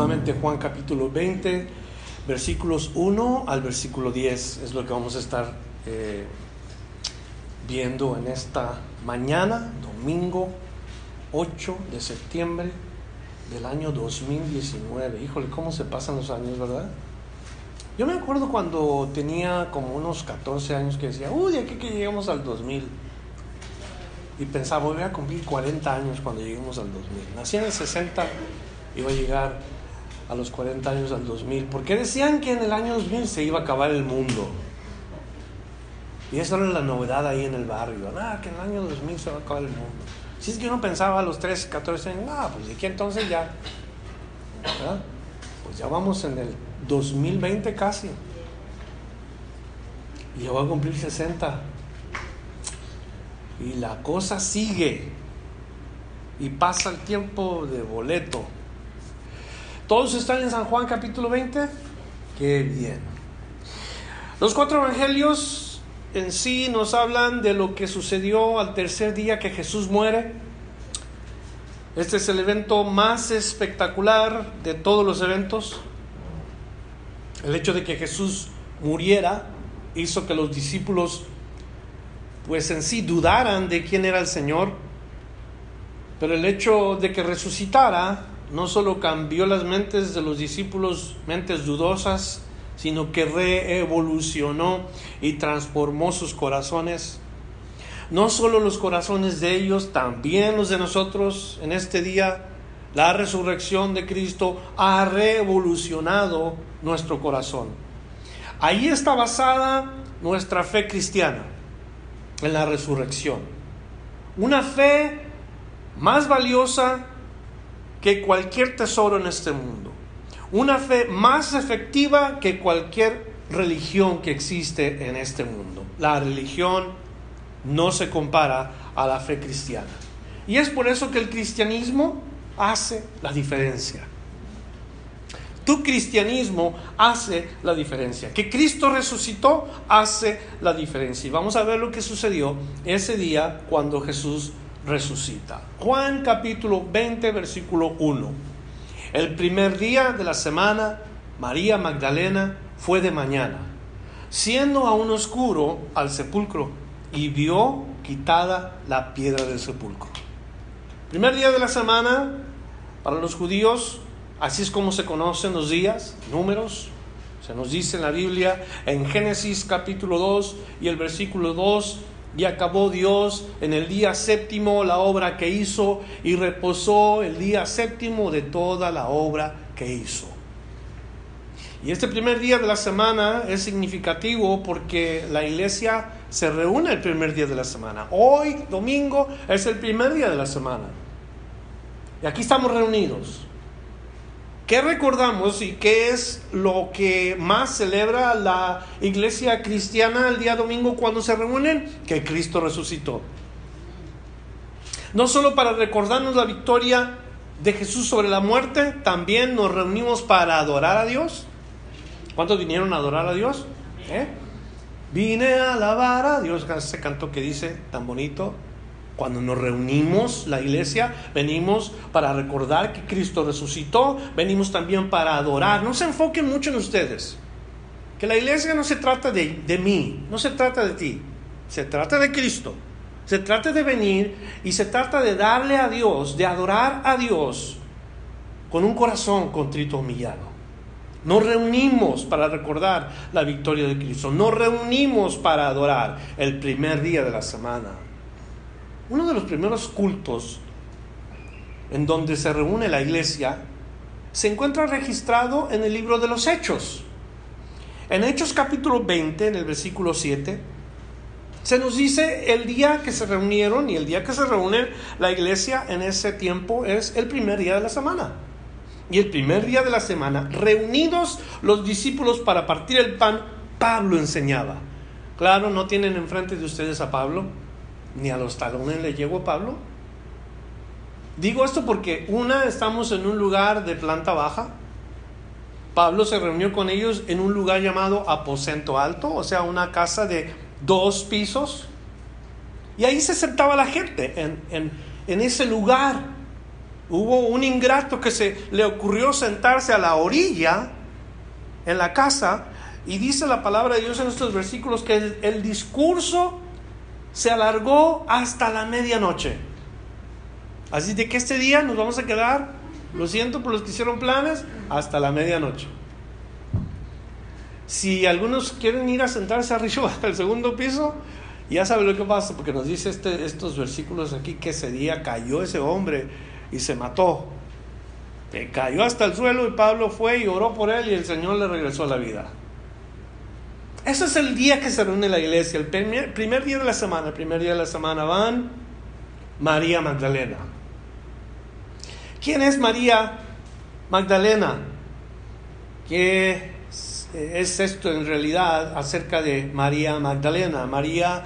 Nuevamente Juan capítulo 20, versículos 1 al versículo 10 es lo que vamos a estar eh, viendo en esta mañana, domingo 8 de septiembre del año 2019. Híjole, ¿cómo se pasan los años, verdad? Yo me acuerdo cuando tenía como unos 14 años que decía, uy, aquí que lleguemos al 2000. Y pensaba, voy a cumplir 40 años cuando lleguemos al 2000. Nací en el 60, iba a llegar a los 40 años al 2000. Porque decían que en el año 2000 se iba a acabar el mundo. Y esa era la novedad ahí en el barrio. Ah, que en el año 2000 se va a acabar el mundo. Si es que uno pensaba a los 13, 14 años, ah, pues de aquí entonces ya. Pues ya vamos en el 2020 casi. Y ya voy a cumplir 60. Y la cosa sigue. Y pasa el tiempo de boleto. ¿Todos están en San Juan capítulo 20? Qué bien. Los cuatro evangelios en sí nos hablan de lo que sucedió al tercer día que Jesús muere. Este es el evento más espectacular de todos los eventos. El hecho de que Jesús muriera hizo que los discípulos pues en sí dudaran de quién era el Señor, pero el hecho de que resucitara no solo cambió las mentes de los discípulos, mentes dudosas, sino que reevolucionó y transformó sus corazones. No solo los corazones de ellos, también los de nosotros en este día. La resurrección de Cristo ha revolucionado nuestro corazón. Ahí está basada nuestra fe cristiana, en la resurrección. Una fe más valiosa que cualquier tesoro en este mundo una fe más efectiva que cualquier religión que existe en este mundo. La religión no se compara a la fe cristiana. Y es por eso que el cristianismo hace la diferencia. Tu cristianismo hace la diferencia. Que Cristo resucitó hace la diferencia. Y vamos a ver lo que sucedió ese día cuando Jesús resucita. Juan capítulo 20, versículo 1. El primer día de la semana, María Magdalena fue de mañana, siendo aún oscuro al sepulcro, y vio quitada la piedra del sepulcro. Primer día de la semana, para los judíos, así es como se conocen los días, números, se nos dice en la Biblia, en Génesis capítulo 2 y el versículo 2, y acabó Dios en el día séptimo la obra que hizo y reposó el día séptimo de toda la obra que hizo. Y este primer día de la semana es significativo porque la iglesia se reúne el primer día de la semana. Hoy, domingo, es el primer día de la semana. Y aquí estamos reunidos. ¿Qué recordamos y qué es lo que más celebra la iglesia cristiana el día domingo cuando se reúnen? Que Cristo resucitó. No solo para recordarnos la victoria de Jesús sobre la muerte, también nos reunimos para adorar a Dios. ¿Cuántos vinieron a adorar a Dios? ¿Eh? Vine a alabar a Dios, ese canto que dice tan bonito, cuando nos reunimos, la iglesia, venimos para recordar que Cristo resucitó, venimos también para adorar. No se enfoquen mucho en ustedes. Que la iglesia no se trata de, de mí, no se trata de ti, se trata de Cristo. Se trata de venir y se trata de darle a Dios, de adorar a Dios con un corazón contrito humillado. Nos reunimos para recordar la victoria de Cristo. Nos reunimos para adorar el primer día de la semana uno de los primeros cultos en donde se reúne la iglesia se encuentra registrado en el libro de los Hechos. En Hechos capítulo 20, en el versículo 7, Se nos dice el día que se reunieron y el día que se reúne la iglesia en ese tiempo es el primer día de la semana. Y el primer día de la semana, reunidos los discípulos para partir el pan, Pablo enseñaba. Claro, no tienen enfrente de ustedes a Pablo, ni a los talones le llegó Pablo. Digo esto porque una, estamos en un lugar de planta baja. Pablo se reunió con ellos en un lugar llamado aposento alto, o sea, una casa de dos pisos. Y ahí se sentaba la gente, en, en, en ese lugar. Hubo un ingrato que se le ocurrió sentarse a la orilla en la casa y dice la palabra de Dios en estos versículos que el, el discurso se alargó hasta la medianoche. Así de que este día nos vamos a quedar, lo siento por los que hicieron planes, hasta la medianoche. Si algunos quieren ir a sentarse arriba al segundo piso, ya saben lo que pasa, porque nos dice este, estos versículos aquí que ese día cayó ese hombre y se mató. cayó hasta el suelo y Pablo fue y oró por él y el Señor le regresó a la vida. Ese es el día que se reúne la iglesia, el primer, día de la semana. El primer día de la semana van María Magdalena. ¿Quién es María Magdalena? ¿Qué es esto en realidad acerca de María Magdalena? María,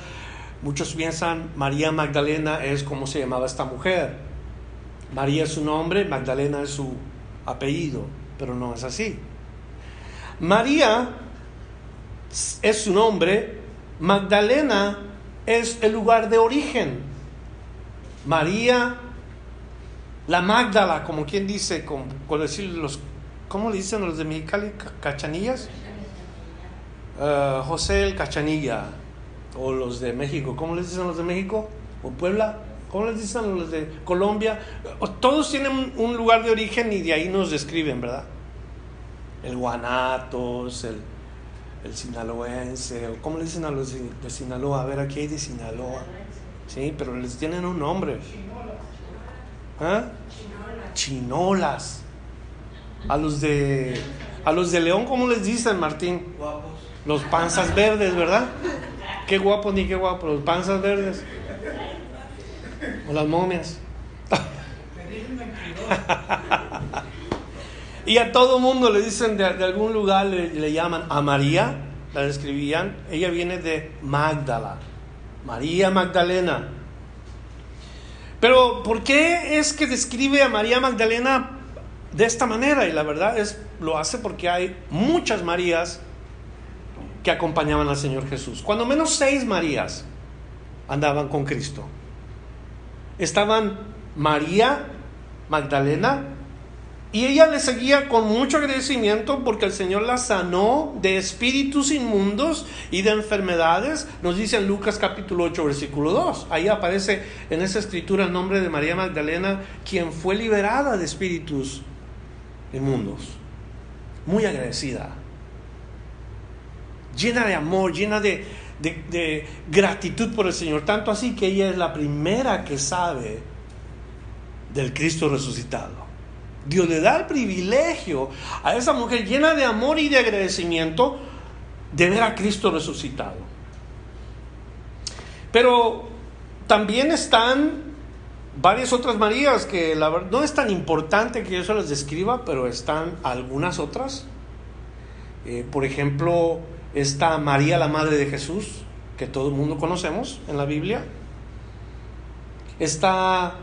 muchos piensan, María Magdalena es como se llamaba esta mujer. María es su nombre, Magdalena es su apellido, pero no es así. María es su nombre, Magdalena es el lugar de origen. María, la Magdala, como quien dice, con, decir los, ¿cómo le dicen los de Mexicali? ¿Cachanillas? Uh, José el Cachanilla, o los de México, ¿cómo les dicen los de México? ¿O Puebla? ¿Cómo les dicen los de Colombia? Todos tienen un lugar de origen y de ahí nos describen, ¿verdad? El Guanatos, el, el sinaloense, ¿cómo le dicen a los de, Sinaloa? A ver, aquí hay de Sinaloa. Sí, pero les tienen un nombre. ¿Ah? Chinolas. A los de a los de León, ¿cómo les dicen, Martín? Guapos. Los panzas verdes, ¿verdad? Qué guapos ni qué guapos, los panzas verdes. O las momias. y a todo mundo le dicen de, algún lugar, le, llaman a María, la describían. Ella viene de Magdala, María Magdalena. Pero ¿por qué es que describe a María Magdalena de esta manera? Y la verdad es, lo hace porque hay muchas Marías que acompañaban al Señor Jesús. Cuando menos seis Marías andaban con Cristo estaban María Magdalena y ella le seguía con mucho agradecimiento porque el Señor la sanó de espíritus inmundos y de enfermedades. Nos dice en Lucas capítulo 8 versículo 2. Ahí aparece en esa escritura el nombre de María Magdalena, quien fue liberada de espíritus inmundos. Muy agradecida. Llena de amor, llena de, de, gratitud por el Señor. Tanto así que ella es la primera que sabe del Cristo resucitado. Dios le da el privilegio a esa mujer llena de amor y de agradecimiento de ver a Cristo resucitado. Pero también están varias otras Marías que no es tan importante que yo se las describa, pero están algunas otras. Eh, por ejemplo, está María, la madre de Jesús, que todo el mundo conocemos en la Biblia. Está,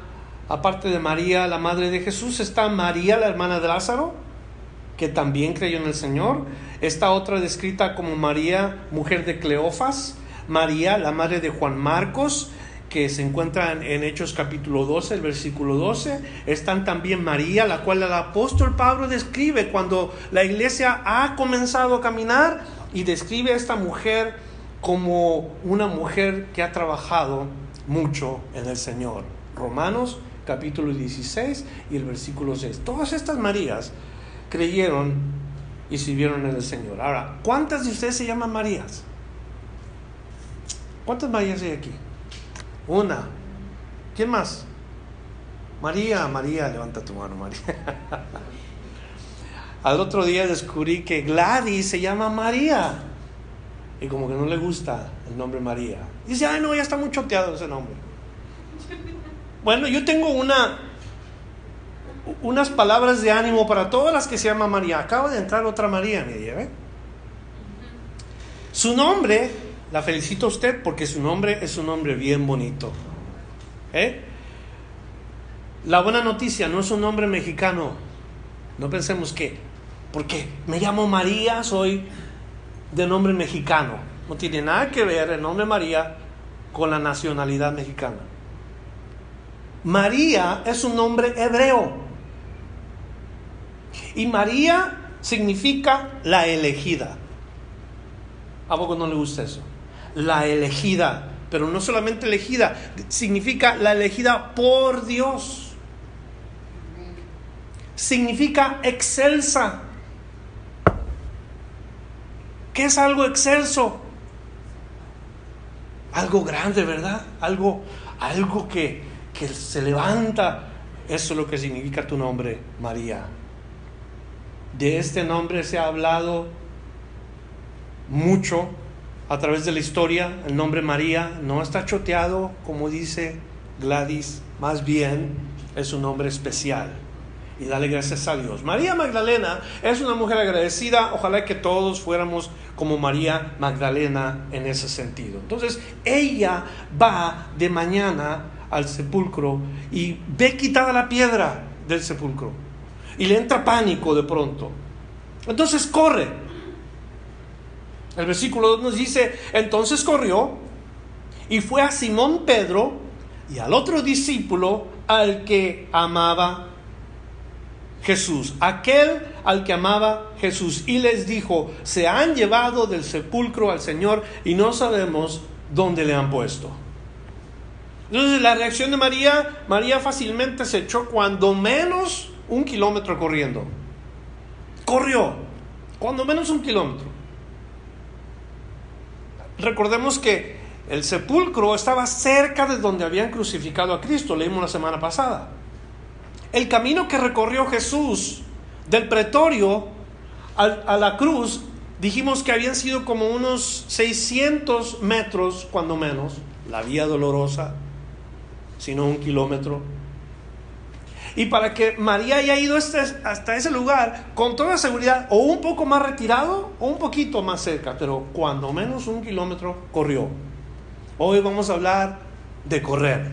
aparte de María, la madre de Jesús, está María, la hermana de Lázaro, que también creyó en el Señor. Está otra descrita como María, mujer de Cleofas. María, la madre de Juan Marcos, que se encuentra en Hechos capítulo 12, el versículo 12. Están también María, la cual el apóstol Pablo describe cuando la iglesia ha comenzado a caminar y describe a esta mujer como una mujer que ha trabajado mucho en el Señor. Romanos capítulo 16 y el versículo 6. Todas estas Marías creyeron y sirvieron en el Señor. Ahora, ¿cuántas de ustedes se llaman Marías? ¿Cuántas Marías hay aquí? Una. ¿Quién más? María, María, levanta tu mano, María. Al otro día descubrí que Gladys se llama María. y como que no le gusta el nombre María. Dice, ay no, ya está muy choteado ese nombre. Bueno, yo tengo una, unas palabras de ánimo para todas las que se llaman María. Acaba de entrar otra María, me ¿eh? Su nombre, la felicito a usted porque su nombre es un nombre bien bonito. ¿Eh? La buena noticia no es un nombre mexicano. No pensemos que, porque me llamo María, soy de nombre mexicano. No tiene nada que ver el nombre María con la nacionalidad mexicana. María es un nombre hebreo. Y María significa la elegida. ¿A poco no le gusta eso? La elegida. Pero no solamente elegida, significa la elegida por Dios. Significa excelsa. ¿Qué es algo excelso? Algo grande, ¿verdad? Algo, algo que, que se levanta. Eso es lo que significa tu nombre, María. De este nombre se ha hablado mucho a través de la historia. El nombre María no está choteado, como dice Gladys, más bien es un nombre especial y dale gracias a Dios. María Magdalena es una mujer agradecida, ojalá que todos fuéramos como María Magdalena en ese sentido. Entonces, ella va de mañana al sepulcro y ve quitada la piedra del sepulcro y le entra pánico de pronto. Entonces corre. El versículo 2 nos dice, entonces corrió y fue a Simón Pedro y al otro discípulo al que amaba Jesús, aquel al que amaba Jesús, y les dijo, se han llevado del sepulcro al Señor y no sabemos dónde le han puesto. Entonces la reacción de María, María fácilmente se echó cuando menos un kilómetro corriendo. Corrió, cuando menos un kilómetro. Recordemos que el sepulcro estaba cerca de donde habían crucificado a Cristo, leímos la semana pasada. El camino que recorrió Jesús del pretorio a, la cruz, dijimos que habían sido como unos 600 metros, cuando menos, la vía dolorosa, sino un kilómetro. Y para que María haya ido hasta ese lugar, con toda seguridad, o un poco más retirado, o un poquito más cerca, pero cuando menos un kilómetro corrió. Hoy vamos a hablar de correr.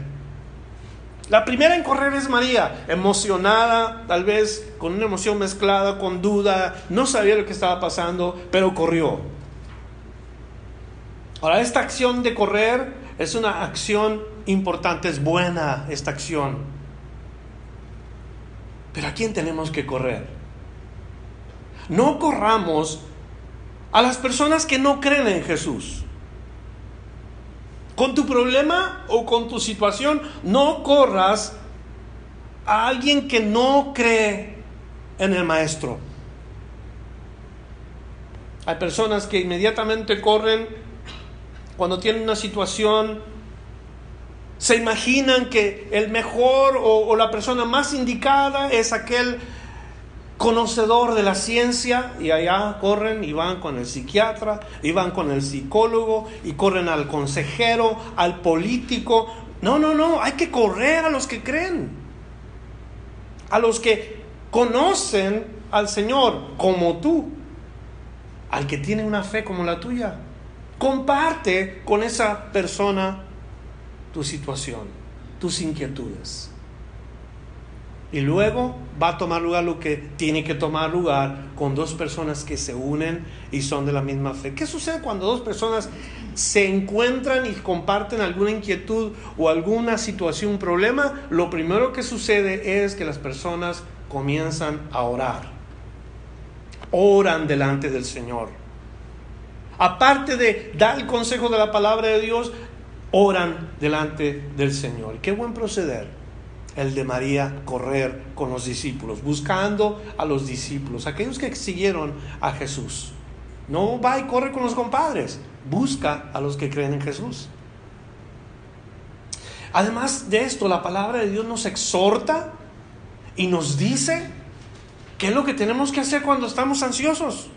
La primera en correr es María, emocionada, tal vez con una emoción mezclada, con duda, no sabía lo que estaba pasando, pero corrió. Ahora, esta acción de correr es una acción importante, es buena esta acción. Pero ¿a quién tenemos que correr? No corramos a las personas que no creen en Jesús. Con tu problema o con tu situación, no corras a alguien que no cree en el maestro. Hay personas que inmediatamente corren cuando tienen una situación, se imaginan que el mejor o, la persona más indicada es aquel conocedor de la ciencia y allá corren y van con el psiquiatra, y van con el psicólogo, y corren al consejero, al político. No, no, no, hay que correr a los que creen, a los que conocen al Señor como tú, al que tiene una fe como la tuya. Comparte con esa persona tu situación, tus inquietudes. Y luego va a tomar lugar lo que tiene que tomar lugar con dos personas que se unen y son de la misma fe. ¿Qué sucede cuando dos personas se encuentran y comparten alguna inquietud o alguna situación, problema? Lo primero que sucede es que las personas comienzan a orar. Oran delante del Señor. Aparte de dar el consejo de la palabra de Dios, oran delante del Señor. Qué buen proceder el de María correr con los discípulos, buscando a los discípulos, aquellos que siguieron a Jesús. No va y corre con los compadres, busca a los que creen en Jesús. Además de esto, la palabra de Dios nos exhorta y nos dice qué es lo que tenemos que hacer cuando estamos ansiosos,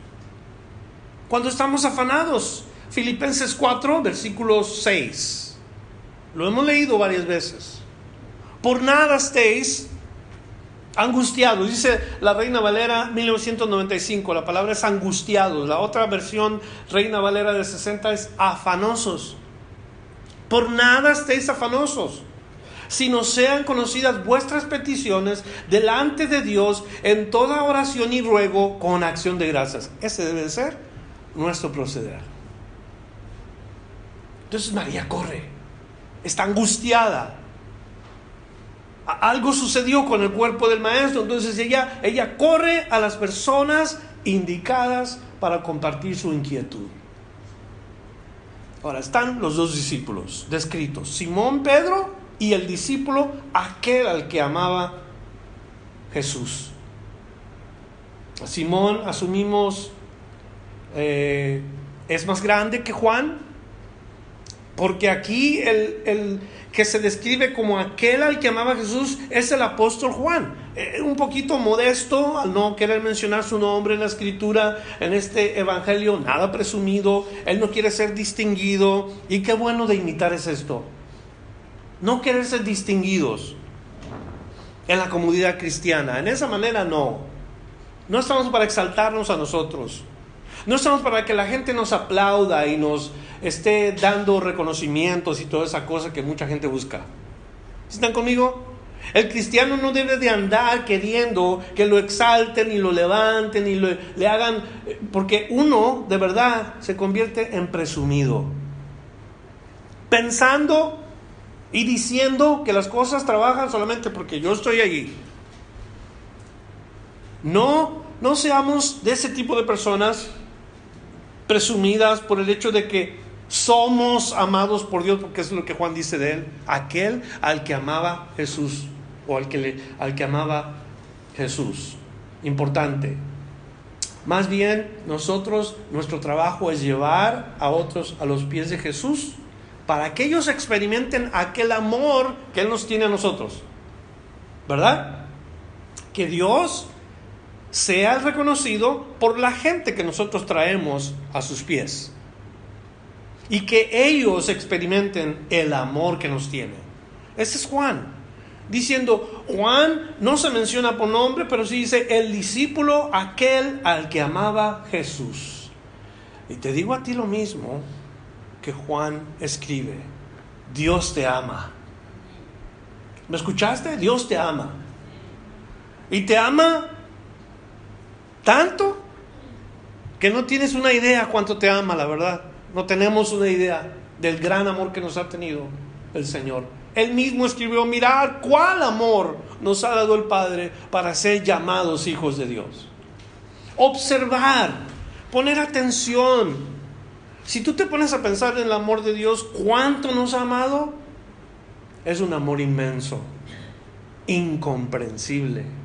cuando estamos afanados, Filipenses 4, versículo 6. Lo hemos leído varias veces. Por nada estéis angustiados, dice la Reina Valera 1995, la palabra es angustiados, la otra versión Reina Valera de 60 es afanosos. Por nada estéis afanosos, sino sean conocidas vuestras peticiones delante de Dios en toda oración y ruego con acción de gracias. Ese debe ser nuestro proceder. Entonces María corre, está angustiada. Algo sucedió con el cuerpo del maestro, entonces ella, ella corre a las personas indicadas para compartir su inquietud. Ahora están los dos discípulos descritos, Simón Pedro y el discípulo aquel al que amaba Jesús. Simón, asumimos, eh, es más grande que Juan, porque aquí el, el, que se describe como aquel al que amaba Jesús es el apóstol Juan. Eh, un poquito modesto al no querer mencionar su nombre en la escritura, en este evangelio, nada presumido, él no quiere ser distinguido. Y qué bueno de imitar es esto no querer ser distinguidos en la comunidad cristiana. En esa manera no. No estamos para exaltarnos a nosotros. No estamos para que la gente nos aplauda y nos esté dando reconocimientos y toda esa cosa que mucha gente busca. ¿Están conmigo? El cristiano no debe de andar queriendo que lo exalten y lo levanten y le hagan, porque uno de verdad se convierte en presumido. Pensando y diciendo que las cosas trabajan solamente porque yo estoy allí. No, no seamos de ese tipo de personas presumidas por el hecho de que somos amados por Dios, porque es lo que Juan dice de él, aquel al que amaba Jesús o al que, le, al que amaba Jesús. Importante. Más bien, nosotros, nuestro trabajo es llevar a otros a los pies de Jesús para que ellos experimenten aquel amor que Él nos tiene a nosotros. ¿Verdad? Que Dios sea reconocido por la gente que nosotros traemos a sus pies. Y que ellos experimenten el amor que nos tiene. Ese es Juan. Diciendo, Juan no se menciona por nombre, pero sí dice el discípulo aquel al que amaba Jesús. Y te digo a ti lo mismo, que Juan escribe. Dios te ama. ¿Me escuchaste? Dios te ama. Y te ama tanto que no tienes una idea cuánto te ama, la verdad. No tenemos una idea del gran amor que nos ha tenido el Señor. Él mismo escribió, mirar cuál amor nos ha dado el Padre para ser llamados hijos de Dios. Observar, poner atención, si tú te pones a pensar en el amor de Dios, cuánto nos ha amado, es un amor inmenso, incomprensible.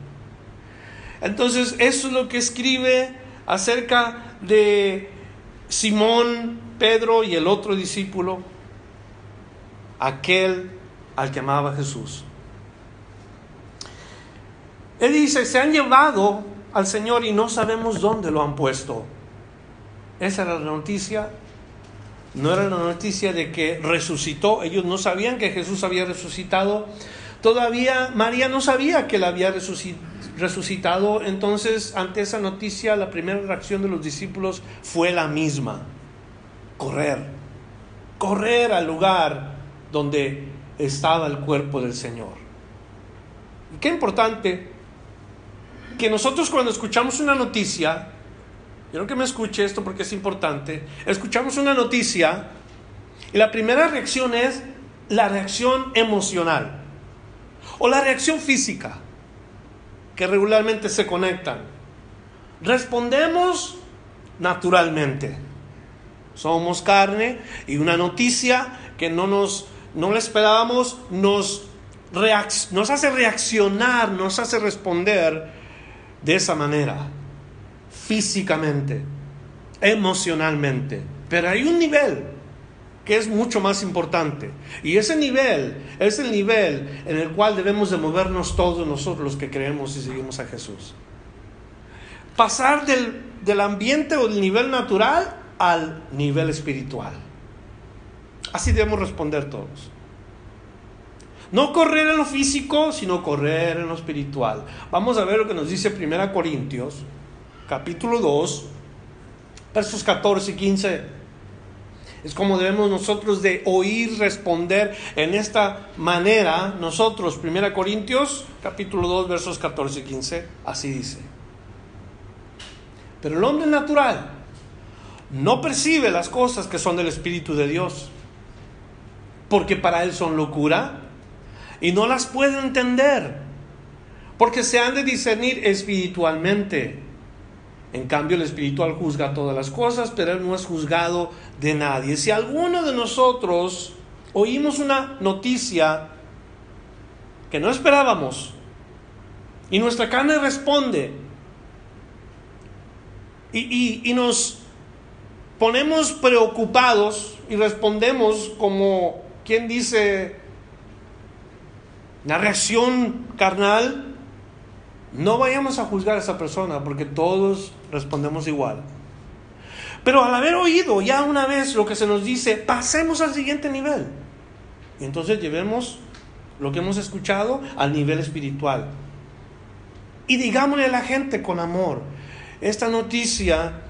Entonces, eso es lo que escribe acerca de Simón, Pedro y el otro discípulo, aquel al que amaba Jesús. Él dice, se han llevado al Señor y no sabemos dónde lo han puesto. Esa era la noticia no era la noticia de que resucitó, ellos no sabían que Jesús había resucitado, todavía María no sabía que él había resucitado, entonces ante esa noticia la primera reacción de los discípulos fue la misma, correr, correr al lugar donde estaba el cuerpo del Señor. Qué importante que nosotros cuando escuchamos una noticia, Quiero que me escuche esto porque es importante. Escuchamos una noticia y la primera reacción es la reacción emocional o la reacción física que regularmente se conectan. Respondemos naturalmente. Somos carne y una noticia que no nos no la esperábamos nos, nos hace reaccionar, nos hace responder de esa manera físicamente, emocionalmente. Pero hay un nivel que es mucho más importante. Y ese nivel es el nivel en el cual debemos de movernos todos nosotros los que creemos y seguimos a Jesús. Pasar del, del ambiente o del nivel natural al nivel espiritual. Así debemos responder todos. No correr en lo físico, sino correr en lo espiritual. Vamos a ver lo que nos dice 1 Corintios, capítulo 2, versos 14 y 15. Es como debemos nosotros de oír responder en esta manera. Nosotros, 1 Corintios, capítulo 2, versos 14 y 15, así dice. Pero el hombre natural no percibe las cosas que son del Espíritu de Dios, porque para él son locura y no las puede entender, porque se han de discernir espiritualmente. En cambio, el espiritual juzga todas las cosas, pero él no es juzgado de nadie. Si alguno de nosotros oímos una noticia que no esperábamos y nuestra carne responde y, nos ponemos preocupados y respondemos como quien dice, la reacción carnal, no vayamos a juzgar a esa persona porque todos respondemos igual. Pero al haber oído ya una vez lo que se nos dice, pasemos al siguiente nivel. Y entonces llevemos lo que hemos escuchado al nivel espiritual. Y digámosle a la gente con amor, esta noticia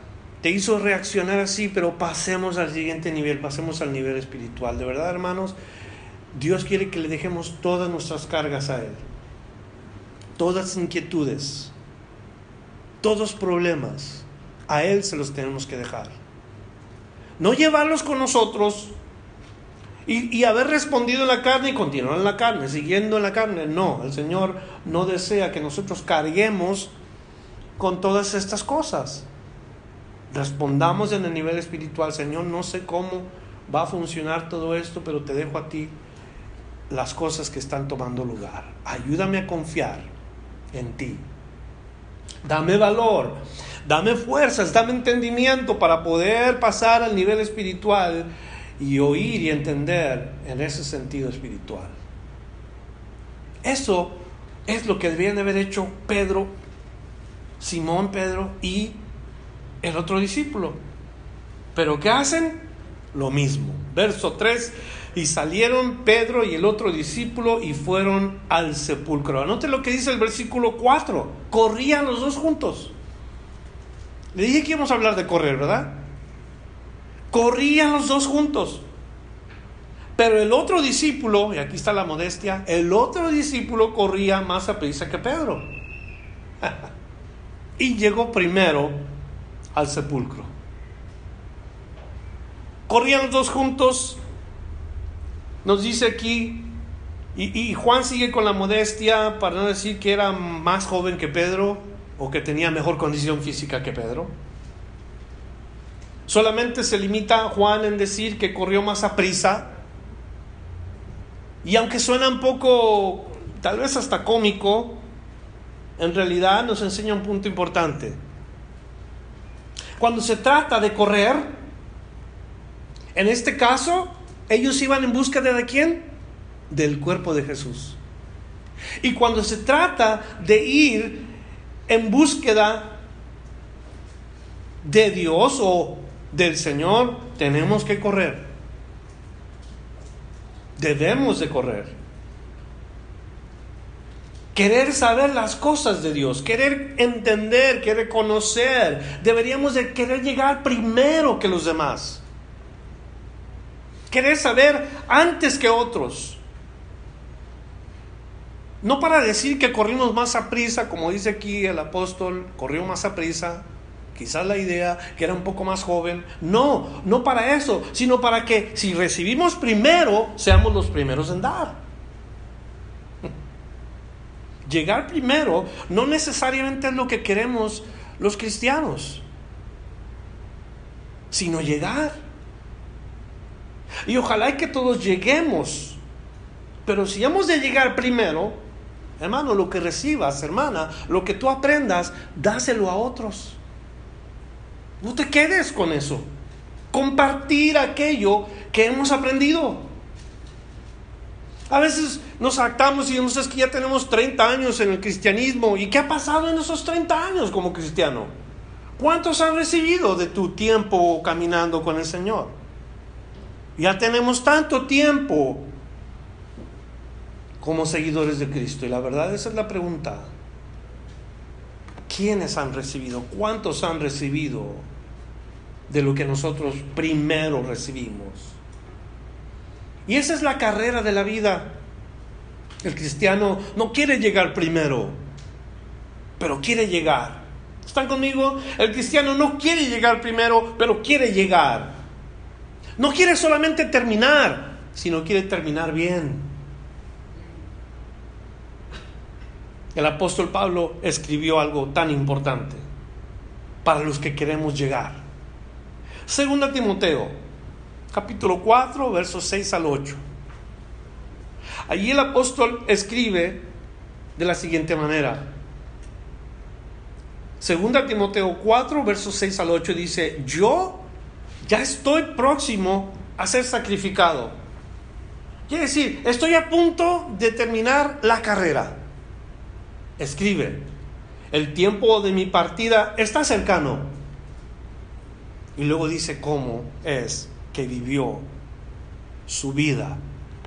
te hizo reaccionar así, pero pasemos al siguiente nivel, pasemos al nivel espiritual. De verdad, hermanos, Dios quiere que le dejemos todas nuestras cargas a Él, todas inquietudes, todos problemas, a Él se los tenemos que dejar. No llevarlos con nosotros y, haber respondido en la carne y continuar en la carne, siguiendo en la carne. No, el Señor no desea que nosotros carguemos con todas estas cosas. Respondamos en el nivel espiritual, Señor, no sé cómo va a funcionar todo esto, pero te dejo a ti las cosas que están tomando lugar. Ayúdame a confiar en ti. Dame valor, dame fuerzas, dame entendimiento para poder pasar al nivel espiritual y oír y entender en ese sentido espiritual. Eso es lo que debían haber hecho Pedro, Simón Pedro y el otro discípulo. Pero ¿qué hacen? Lo mismo. Verso 3 y salieron Pedro y el otro discípulo y fueron al sepulcro. Anote lo que dice el versículo 4. Corrían los dos juntos. Le dije que íbamos a hablar de correr, ¿verdad? Corrían los dos juntos. Pero el otro discípulo, y aquí está la modestia, el otro discípulo corría más a prisa que Pedro. y llegó primero al sepulcro. Corrían los dos juntos nos dice aquí, y, Juan sigue con la modestia para no decir que era más joven que Pedro o que tenía mejor condición física que Pedro. Solamente se limita Juan en decir que corrió más a prisa. Y aunque suena un poco, tal vez hasta cómico, en realidad nos enseña un punto importante. Cuando se trata de correr, en este caso, ellos iban en búsqueda de quién? Del cuerpo de Jesús. Y cuando se trata de ir en búsqueda de Dios o del Señor, tenemos que correr. Debemos de correr. Querer saber las cosas de Dios, querer entender, querer conocer. Deberíamos de querer llegar primero que los demás querer saber antes que otros. No para decir que corrimos más a prisa, como dice aquí el apóstol, corrió más a prisa, quizás la idea que era un poco más joven. No, no para eso, sino para que si recibimos primero, seamos los primeros en dar. Llegar primero no necesariamente es lo que queremos los cristianos, sino llegar. Y ojalá que todos lleguemos. Pero si hemos de llegar primero, hermano, lo que recibas, hermana, lo que tú aprendas, dáselo a otros. No te quedes con eso. Compartir aquello que hemos aprendido. A veces nos actamos y decimos, es que ya tenemos 30 años en el cristianismo. ¿Y qué ha pasado en esos 30 años como cristiano? ¿Cuántos han recibido de tu tiempo caminando con el Señor? Ya tenemos tanto tiempo como seguidores de Cristo. Y la verdad esa es la pregunta. ¿Quiénes han recibido? ¿Cuántos han recibido de lo que nosotros primero recibimos? Y esa es la carrera de la vida. El cristiano no quiere llegar primero, pero quiere llegar. ¿Están conmigo? El cristiano no quiere llegar primero, pero quiere llegar. No quiere solamente terminar, sino quiere terminar bien. El apóstol Pablo escribió algo tan importante para los que queremos llegar. Segunda Timoteo, capítulo 4, versos 6 al 8. Allí el apóstol escribe de la siguiente manera. Segunda Timoteo 4, versos 6 al 8 dice, yo ya estoy próximo a ser sacrificado. Quiere decir, estoy a punto de terminar la carrera. Escribe, el tiempo de mi partida está cercano. Y luego dice cómo es que vivió su vida.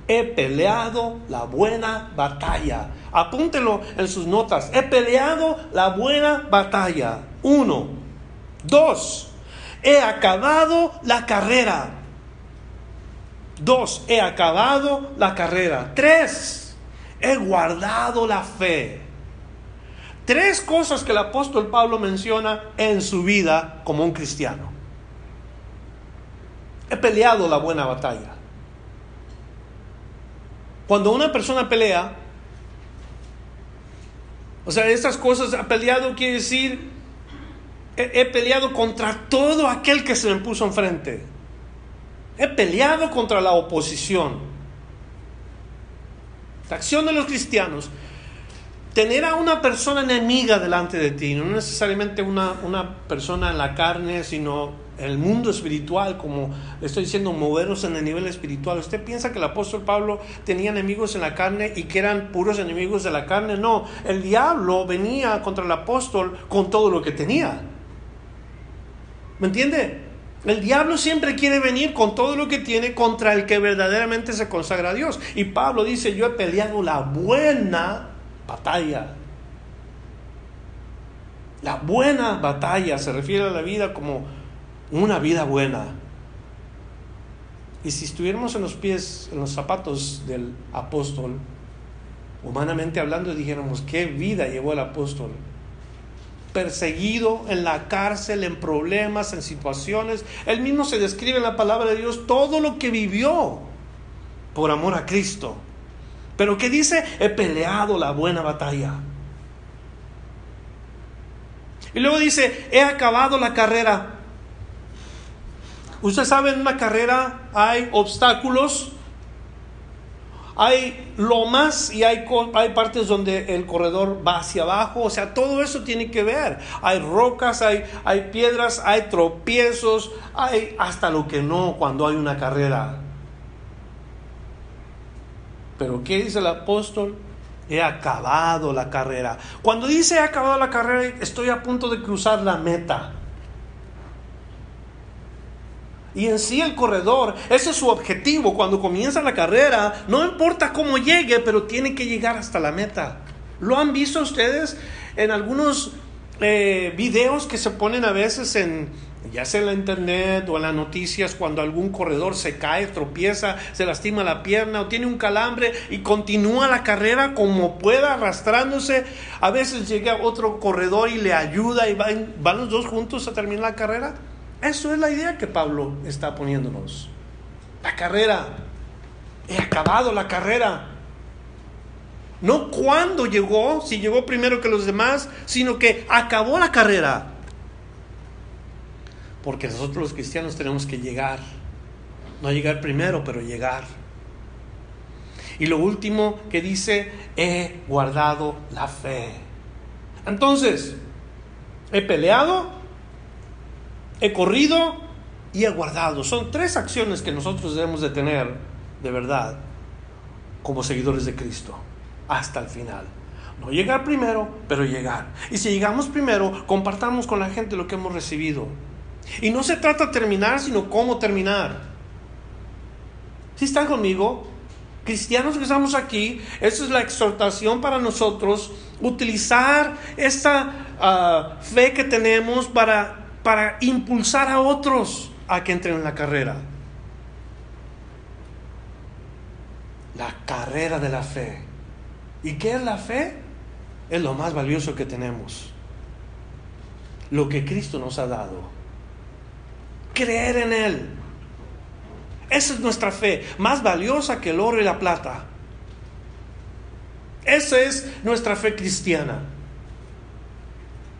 He peleado la buena batalla. Apúntelo en sus notas. He peleado la buena batalla. Uno. Dos. He acabado la carrera. Dos. He acabado la carrera. Tres. He guardado la fe. Tres cosas que el apóstol Pablo menciona en su vida como un cristiano. He peleado la buena batalla. Cuando una persona pelea, o sea, estas cosas, ha peleado quiere decir, he, peleado contra todo aquel que se me puso enfrente. He peleado contra la oposición. La acción de los cristianos tener a una persona enemiga delante de ti, no necesariamente una, una persona en la carne, sino el mundo espiritual, como estoy diciendo, movernos en el nivel espiritual. ¿Usted piensa que el apóstol Pablo tenía enemigos en la carne y que eran puros enemigos de la carne? No, el diablo venía contra el apóstol con todo lo que tenía. ¿Me entiende? El diablo siempre quiere venir con todo lo que tiene contra el que verdaderamente se consagra a Dios. Y Pablo dice, yo he peleado la buena batalla. La buena batalla se refiere a la vida como una vida buena. Y si estuviéramos en los pies, en los zapatos del apóstol, humanamente hablando, dijéramos, ¿qué vida llevó el apóstol? Perseguido en la cárcel, en problemas, en situaciones. Él mismo se describe en la palabra de Dios todo lo que vivió por amor a Cristo. Pero ¿qué dice? He peleado la buena batalla. Y luego dice, he acabado la carrera. Usted sabe, en una carrera hay obstáculos, hay lomas y hay, hay partes donde el corredor va hacia abajo. O sea, todo eso tiene que ver. Hay rocas, hay, hay piedras, hay tropiezos, hay hasta lo que no cuando hay una carrera. Pero ¿qué dice el apóstol? He acabado la carrera. Cuando dice he acabado la carrera, estoy a punto de cruzar la meta. Y en sí el corredor, ese es su objetivo cuando comienza la carrera. No importa cómo llegue, pero tiene que llegar hasta la meta. ¿Lo han visto ustedes en algunos eh, videos que se ponen a veces en, ya sea en la internet o en las noticias, cuando algún corredor se cae, tropieza, se lastima la pierna o tiene un calambre y continúa la carrera como pueda arrastrándose, a veces llega otro corredor y le ayuda y van, van los dos juntos a terminar la carrera. Eso es la idea que Pablo está poniéndonos. La carrera. He acabado la carrera. No cuando llegó, si llegó primero que los demás, sino que acabó la carrera. Porque nosotros los cristianos tenemos que llegar. No llegar primero, pero llegar. Y lo último que dice, he guardado la fe. Entonces, he peleado, he corrido y he guardado. Son tres acciones que nosotros debemos de tener de verdad como seguidores de Cristo hasta el final. No llegar primero, pero llegar. Y si llegamos primero, compartamos con la gente lo que hemos recibido. Y no se trata de terminar, sino cómo terminar. Si están conmigo? Cristianos que estamos aquí, esa es la exhortación para nosotros, utilizar esta ah, fe que tenemos para, para impulsar a otros a que entren en la carrera. La carrera de la fe. ¿Y qué es la fe? Es lo más valioso que tenemos. Lo que Cristo nos ha dado. Creer en Él. Esa es nuestra fe, más valiosa que el oro y la plata. Esa es nuestra fe cristiana.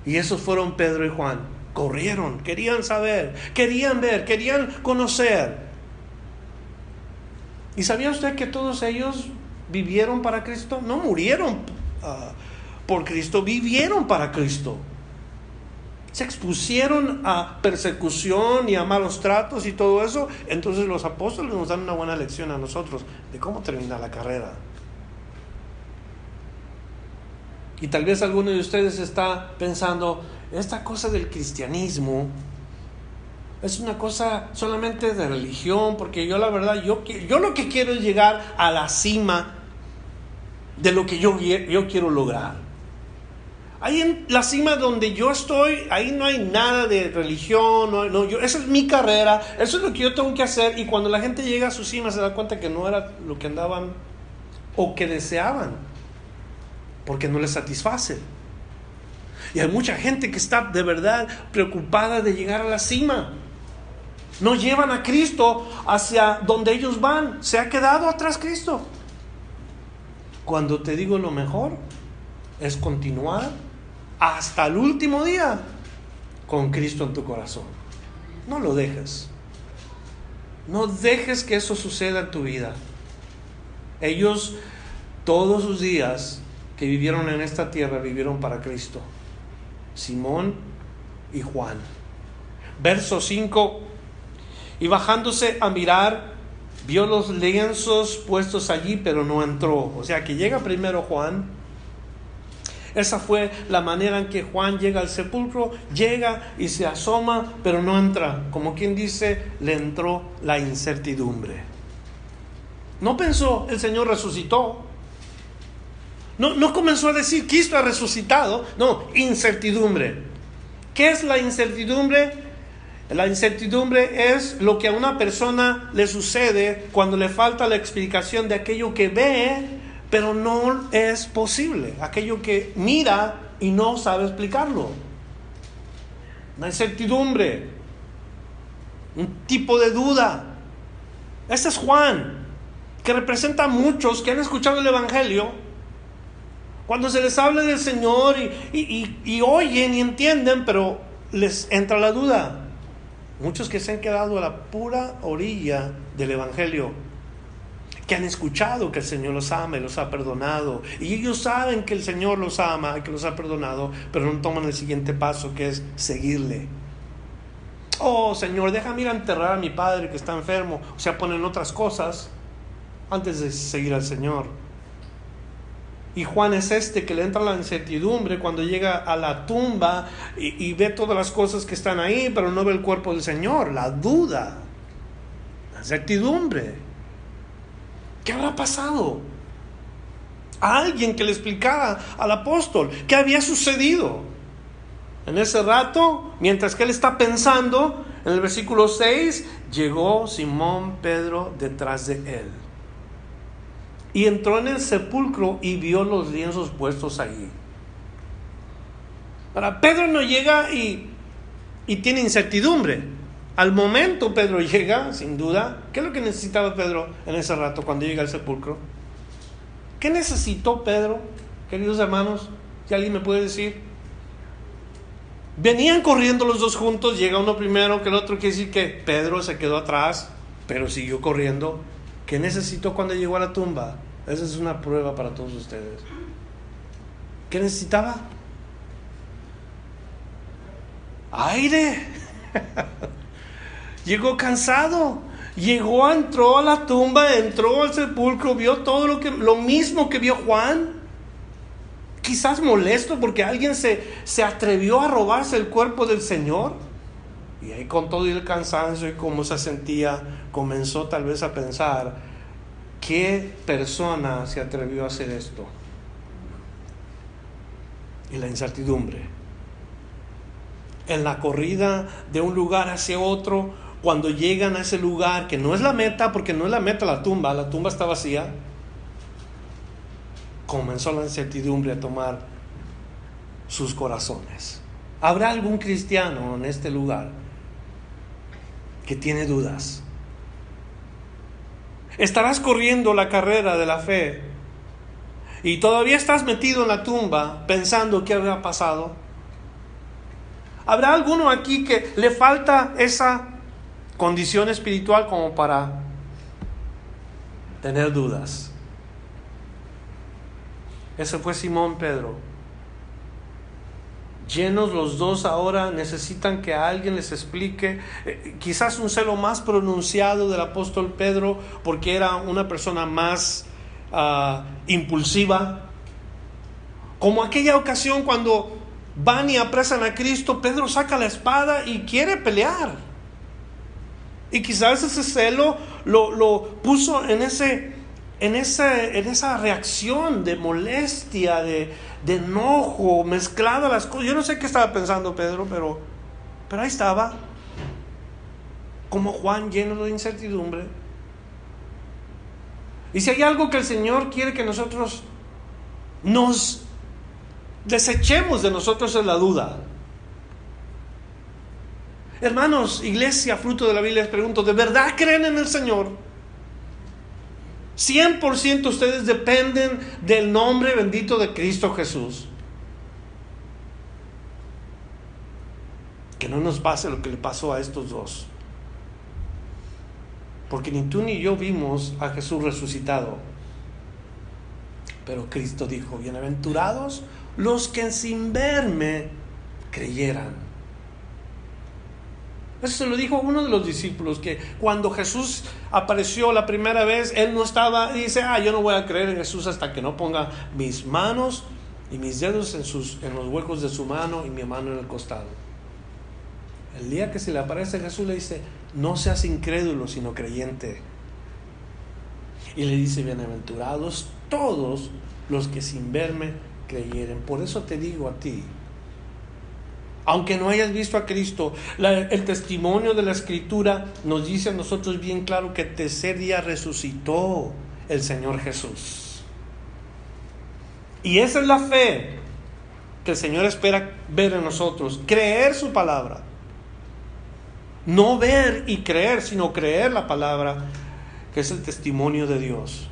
Y esos fueron Pedro y Juan. Corrieron, querían saber, querían ver, querían conocer. ¿Y sabía usted que todos ellos vivieron para Cristo? No murieron ah, por Cristo, vivieron para Cristo se expusieron a persecución y a malos tratos y todo eso, entonces los apóstoles nos dan una buena lección a nosotros de cómo terminar la carrera. Y tal vez alguno de ustedes está pensando, esta cosa del cristianismo es una cosa solamente de religión, porque yo la verdad, yo, yo lo que quiero es llegar a la cima de lo que yo, yo quiero lograr. Ahí en la cima donde yo estoy, ahí no hay nada de religión, no, esa es mi carrera, eso es lo que yo tengo que hacer. Y cuando la gente llega a su cima se da cuenta que no era lo que andaban o que deseaban, porque no les satisface. Y hay mucha gente que está de verdad preocupada de llegar a la cima. No llevan a Cristo hacia donde ellos van. Se ha quedado atrás Cristo. Cuando te digo lo mejor es continuar hasta el último día con Cristo en tu corazón. No lo dejes. No dejes que eso suceda en tu vida. Ellos todos sus días que vivieron en esta tierra vivieron para Cristo. Simón y Juan. Verso 5. Y bajándose a mirar, vio los lienzos puestos allí, pero no entró. O sea que llega primero Juan esa fue la manera en que Juan llega al sepulcro, llega y se asoma, pero no entra. Como quien dice, le entró la incertidumbre. No pensó, el Señor resucitó. No, no comenzó a decir, Cristo ha resucitado. No, incertidumbre. ¿Qué es la incertidumbre? La incertidumbre es lo que a una persona le sucede cuando le falta la explicación de aquello que ve pero no es posible. Aquello que mira y no sabe explicarlo. Una incertidumbre, un tipo de duda. Este es Juan, que representa a muchos que han escuchado el Evangelio. Cuando se les habla del Señor y, oyen y entienden, pero les entra la duda. Muchos que se han quedado a la pura orilla del Evangelio que han escuchado que el Señor los ama y los ha perdonado. Y ellos saben que el Señor los ama y que los ha perdonado, pero no toman el siguiente paso que es seguirle. Oh Señor, déjame ir a enterrar a mi padre que está enfermo. O sea, ponen otras cosas antes de seguir al Señor. Y Juan es este que le entra la incertidumbre cuando llega a la tumba y, ve todas las cosas que están ahí, pero no ve el cuerpo del Señor. La duda, la incertidumbre. ¿Qué habrá pasado? A alguien que le explicara al apóstol qué había sucedido. En ese rato, mientras que él está pensando, en el versículo 6, llegó Simón Pedro detrás de él. Y entró en el sepulcro y vio los lienzos puestos allí. Para Pedro no llega y, y tiene incertidumbre. Al momento Pedro llega, sin duda. ¿Qué es lo que necesitaba Pedro en ese rato cuando llega al sepulcro? ¿Qué necesitó Pedro, queridos hermanos? Si alguien me puede decir. Venían corriendo los dos juntos, llega uno primero que el otro, quiere decir que Pedro se quedó atrás, pero siguió corriendo. ¿Qué necesitó cuando llegó a la tumba? Esa es una prueba para todos ustedes. ¿Qué necesitaba? Aire. Llegó cansado. Llegó, entró a la tumba, entró al sepulcro, vio todo lo que lo mismo que vio Juan. quizás molesto porque alguien se, se atrevió a robarse el cuerpo del Señor. Y ahí con todo el cansancio y cómo se sentía, comenzó tal vez a pensar, ¿qué persona se atrevió a hacer esto? Y la incertidumbre. En la corrida de un lugar hacia otro, cuando llegan a ese lugar, que no es la meta, porque no es la meta la tumba, la tumba está vacía, comenzó la incertidumbre a tomar sus corazones. ¿Habrá algún cristiano en este lugar que tiene dudas? Estarás corriendo la carrera de la fe y todavía estás metido en la tumba pensando qué habrá pasado. ¿Habrá alguno aquí que le falta esa condición espiritual como para tener dudas? Ese fue Simón Pedro. Llenos los dos ahora necesitan que alguien les explique, eh, quizás un celo más pronunciado del apóstol Pedro, porque era una persona más ah, impulsiva. Como aquella ocasión cuando van y apresan a Cristo, Pedro saca la espada y quiere pelear. Y quizás ese celo lo, lo puso en ese en, ese, en esa reacción de molestia, de, de enojo, mezclada las cosas. Yo no sé qué estaba pensando Pedro, pero, pero ahí estaba, como Juan lleno de incertidumbre. Y si hay algo que el Señor quiere que nosotros nos desechemos de nosotros es la duda. Hermanos, iglesia, fruto de la Biblia, les pregunto, ¿de verdad creen en el Señor? 100% ustedes dependen del nombre bendito de Cristo Jesús. Que no nos pase lo que le pasó a estos dos. Porque ni tú ni yo vimos a Jesús resucitado. Pero Cristo dijo, bienaventurados los que sin verme creyeran. Eso se lo dijo uno de los discípulos, que cuando Jesús apareció la primera vez, él no estaba, y dice, ah, yo no voy a creer en Jesús hasta que no ponga mis manos y mis dedos en, sus, en los huecos de su mano y mi mano en el costado. El día que se le aparece Jesús le dice, no seas incrédulo, sino creyente. Y le dice, bienaventurados todos los que sin verme creyeren. Por eso te digo a ti, aunque no hayas visto a Cristo, el testimonio de la Escritura nos dice a nosotros bien claro que tercer día resucitó el Señor Jesús. Y esa es la fe que el Señor espera ver en nosotros, creer su palabra. No ver y creer, sino creer la palabra, que es el testimonio de Dios.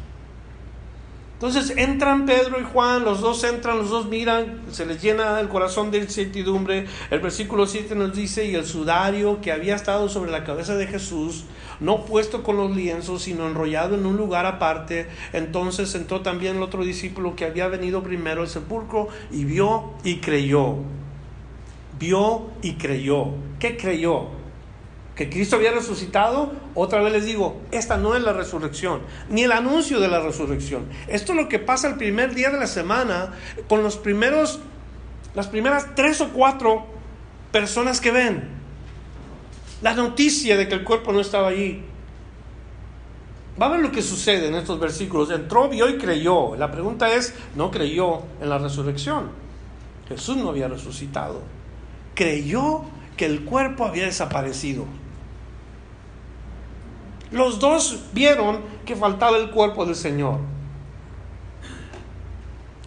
Entonces entran Pedro y Juan, los dos entran, los dos miran, se les llena el corazón de incertidumbre. El versículo 7 nos dice, y el sudario que había estado sobre la cabeza de Jesús, no puesto con los lienzos, sino enrollado en un lugar aparte, entonces entró también el otro discípulo que había venido primero al sepulcro y vio y creyó. Vio y creyó. ¿Qué creyó? Que Cristo había resucitado, otra vez les digo, esta no es la resurrección, ni el anuncio de la resurrección. Esto es lo que pasa el primer día de la semana con los primeros, las primeras tres o cuatro personas que ven. La noticia de que el cuerpo no estaba allí. Va a ver lo que sucede en estos versículos. Entró, vio y creyó. La pregunta es, no creyó en la resurrección. Jesús no había resucitado. Creyó que el cuerpo había desaparecido. Los dos vieron que faltaba el cuerpo del Señor.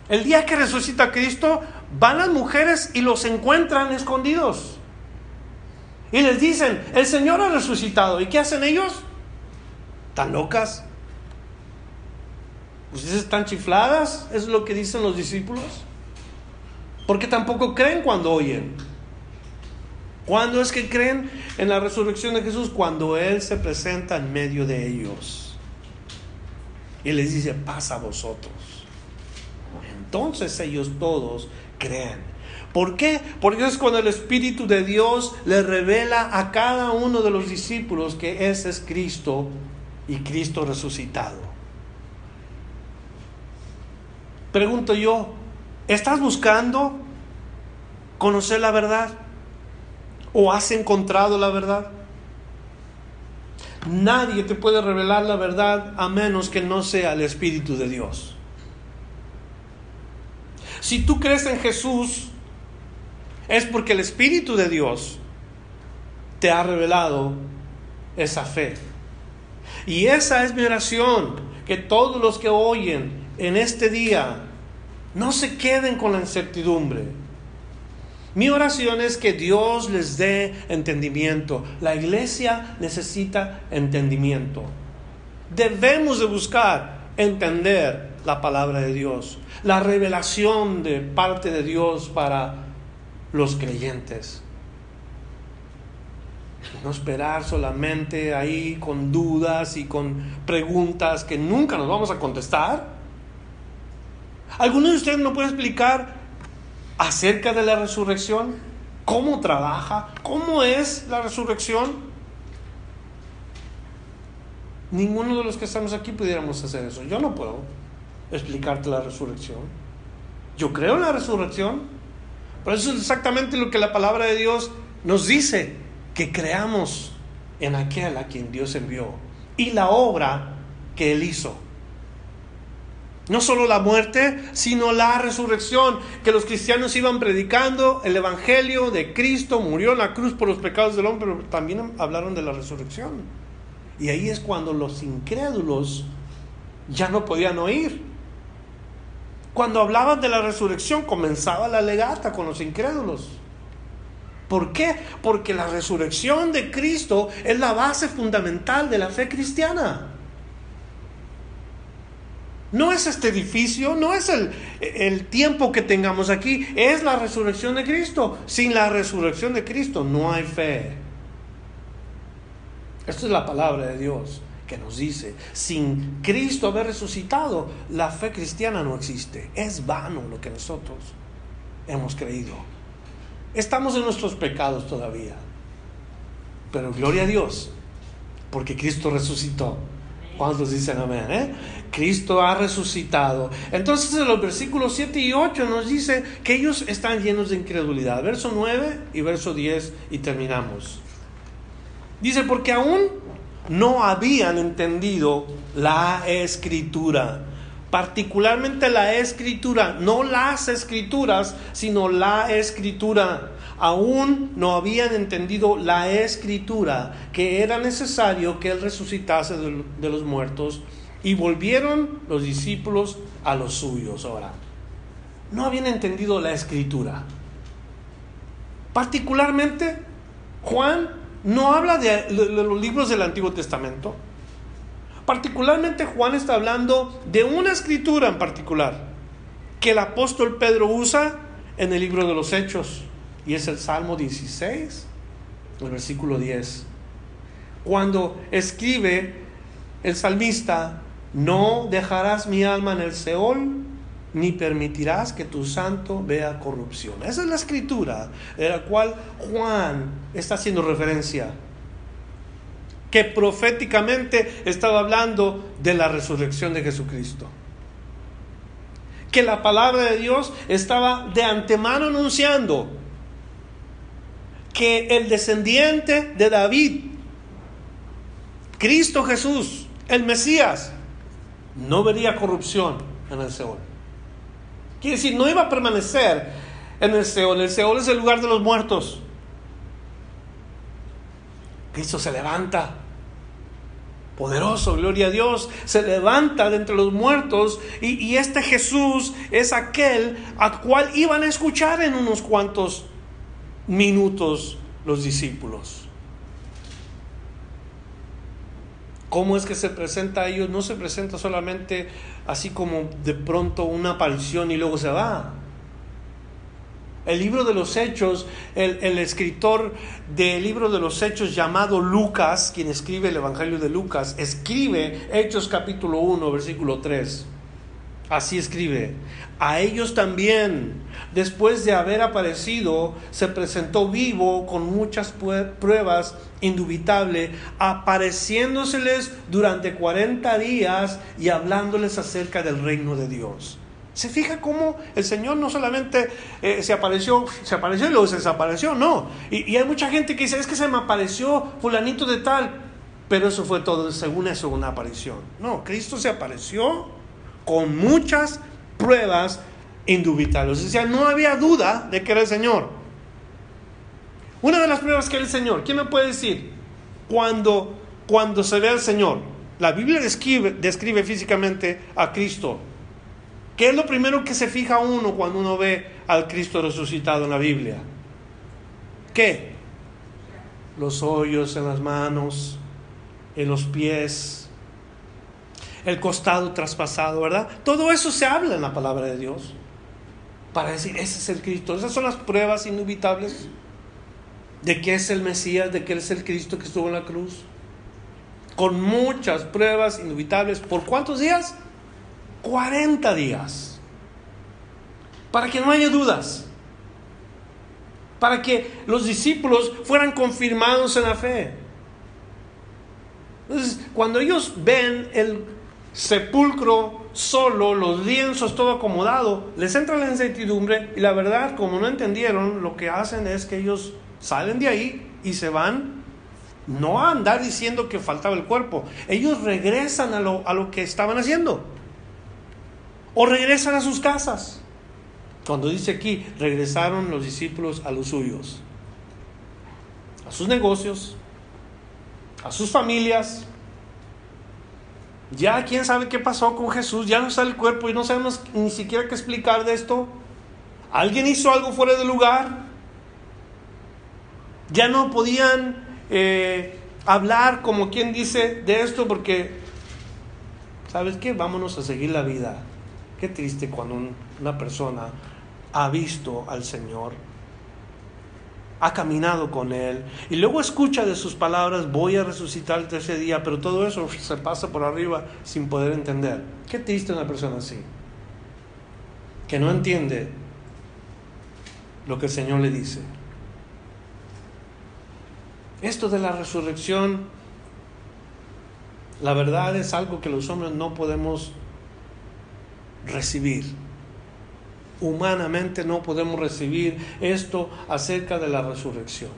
El día que resucita Cristo, van las mujeres y los encuentran escondidos. Y les dicen, el Señor ha resucitado. ¿Y qué hacen ellos? ¿Tan locas? ¿Ustedes están chifladas? Es lo que dicen los discípulos. Porque tampoco creen cuando oyen. ¿Cuándo es que creen en la resurrección de Jesús? Cuando Él se presenta en medio de ellos. Y les dice, pasa a vosotros. Entonces ellos todos creen. ¿Por qué? Porque es cuando el Espíritu de Dios le revela a cada uno de los discípulos que ese es Cristo y Cristo resucitado. Pregunto yo, ¿Estás buscando conocer la verdad? ¿O has encontrado la verdad? Nadie te puede revelar la verdad a menos que no sea el Espíritu de Dios. Si tú crees en Jesús, es porque el Espíritu de Dios te ha revelado esa fe. Y esa es mi oración, que todos los que oyen en este día no se queden con la incertidumbre. Mi oración es que Dios les dé entendimiento. La iglesia necesita entendimiento. Debemos de buscar entender la palabra de Dios, la revelación de parte de Dios para los creyentes. No esperar solamente ahí con dudas y con preguntas que nunca nos vamos a contestar. ¿Alguno de ustedes no puede explicar acerca de la resurrección? ¿Cómo trabaja? ¿Cómo es la resurrección? Ninguno de los que estamos aquí pudiéramos hacer eso. Yo no puedo explicarte la resurrección. Yo creo en la resurrección, pero eso es exactamente lo que la palabra de Dios nos dice, que creamos en aquel a quien Dios envió y la obra que Él hizo. No solo la muerte, sino la resurrección, que los cristianos iban predicando el Evangelio de Cristo, murió en la cruz por los pecados del hombre, pero también hablaron de la resurrección. Y ahí es cuando los incrédulos ya no podían oír. Cuando hablaban de la resurrección comenzaba la legata con los incrédulos. ¿Por qué? Porque la resurrección de Cristo es la base fundamental de la fe cristiana. No es este edificio, no es el, el, tiempo que tengamos aquí, es la resurrección de Cristo. Sin la resurrección de Cristo no hay fe. Esto es la palabra de Dios que nos dice, sin Cristo haber resucitado, la fe cristiana no existe. Es vano lo que nosotros hemos creído. Estamos en nuestros pecados todavía. Pero gloria a Dios, porque Cristo resucitó. ¿Cuántos dicen amén? Eh? Cristo ha resucitado. Entonces en los versículos 7 y 8 nos dice que ellos están llenos de incredulidad. Verso 9 y verso 10 y terminamos. Dice, porque aún no habían entendido la escritura. Particularmente la escritura, no las escrituras, sino la escritura aún no habían entendido la escritura, que era necesario que Él resucitase de, los muertos, y volvieron los discípulos a los suyos. Ahora, no habían entendido la escritura. Particularmente, Juan no habla de, los libros del Antiguo Testamento. Particularmente Juan está hablando de una escritura en particular que el apóstol Pedro usa en el libro de los Hechos. Y es el Salmo 16, el versículo 10. Cuando escribe el salmista, no dejarás mi alma en el Seol, ni permitirás que tu santo vea corrupción. Esa es la escritura de la cual Juan está haciendo referencia. Que proféticamente estaba hablando de la resurrección de Jesucristo. Que la palabra de Dios estaba de antemano anunciando que el descendiente de David, Cristo Jesús, el Mesías, no vería corrupción en el Seol. Quiere decir, no iba a permanecer en el Seol. El Seol es el lugar de los muertos. Cristo se levanta. Poderoso, gloria a Dios, se levanta de entre los muertos y, y este Jesús es aquel a cual iban a escuchar en unos cuantos minutos los discípulos. ¿Cómo es que se presenta a ellos? No se presenta solamente así como de pronto una aparición y luego se va. El libro de los Hechos, el, el, escritor del libro de los Hechos llamado Lucas, quien escribe el Evangelio de Lucas, escribe Hechos capítulo 1, versículo 3. Así escribe, a ellos también, después de haber aparecido, se presentó vivo con muchas pruebas indubitables, apareciéndoseles durante 40 días y hablándoles acerca del reino de Dios. Se fija cómo el Señor no solamente eh, se apareció, se apareció y luego se desapareció, no. Y, y, hay mucha gente que dice, es que se me apareció fulanito de tal, pero eso fue todo, según una aparición. No, Cristo se apareció con muchas pruebas indubitables. O no había duda de que era el Señor. Una de las pruebas que era el Señor, ¿quién me puede decir? Cuando, cuando se ve al Señor, la Biblia describe, describe físicamente a Cristo ¿Qué es lo primero que se fija uno cuando uno ve al Cristo resucitado en la Biblia? ¿Qué? Los hoyos en las manos, en los pies, el costado traspasado, ¿verdad? Todo eso se habla en la palabra de Dios para decir, ese es el Cristo. Esas son las pruebas indubitables de que es el Mesías, de que es el Cristo que estuvo en la cruz. Con muchas pruebas indubitables. ¿Por cuántos días? 40 días. Para que no haya dudas. Para que los discípulos fueran confirmados en la fe. Entonces, cuando ellos ven el sepulcro solo, los lienzos todo acomodado, les entra la incertidumbre y la verdad, como no entendieron, lo que hacen es que ellos salen de ahí y se van no a andar diciendo que faltaba el cuerpo, ellos regresan a lo, a lo que estaban haciendo o regresan a sus casas. Cuando dice aquí, regresaron los discípulos a los suyos, a sus negocios, a sus familias. Ya quién sabe qué pasó con Jesús, ya no está el cuerpo y no sabemos ni siquiera qué explicar de esto. ¿Alguien hizo algo fuera de lugar? Ya no podían eh, hablar como quien dice de esto porque, ¿sabes qué? Vámonos a seguir la vida. Qué triste cuando una persona ha visto al Señor, ha caminado con Él y luego escucha de sus palabras, voy a resucitar ese día, pero todo eso se pasa por arriba sin poder entender. Qué triste una persona así, que no entiende lo que el Señor le dice. Esto de la resurrección, la verdad es algo que los hombres no podemos recibir. Humanamente no podemos recibir esto acerca de la resurrección.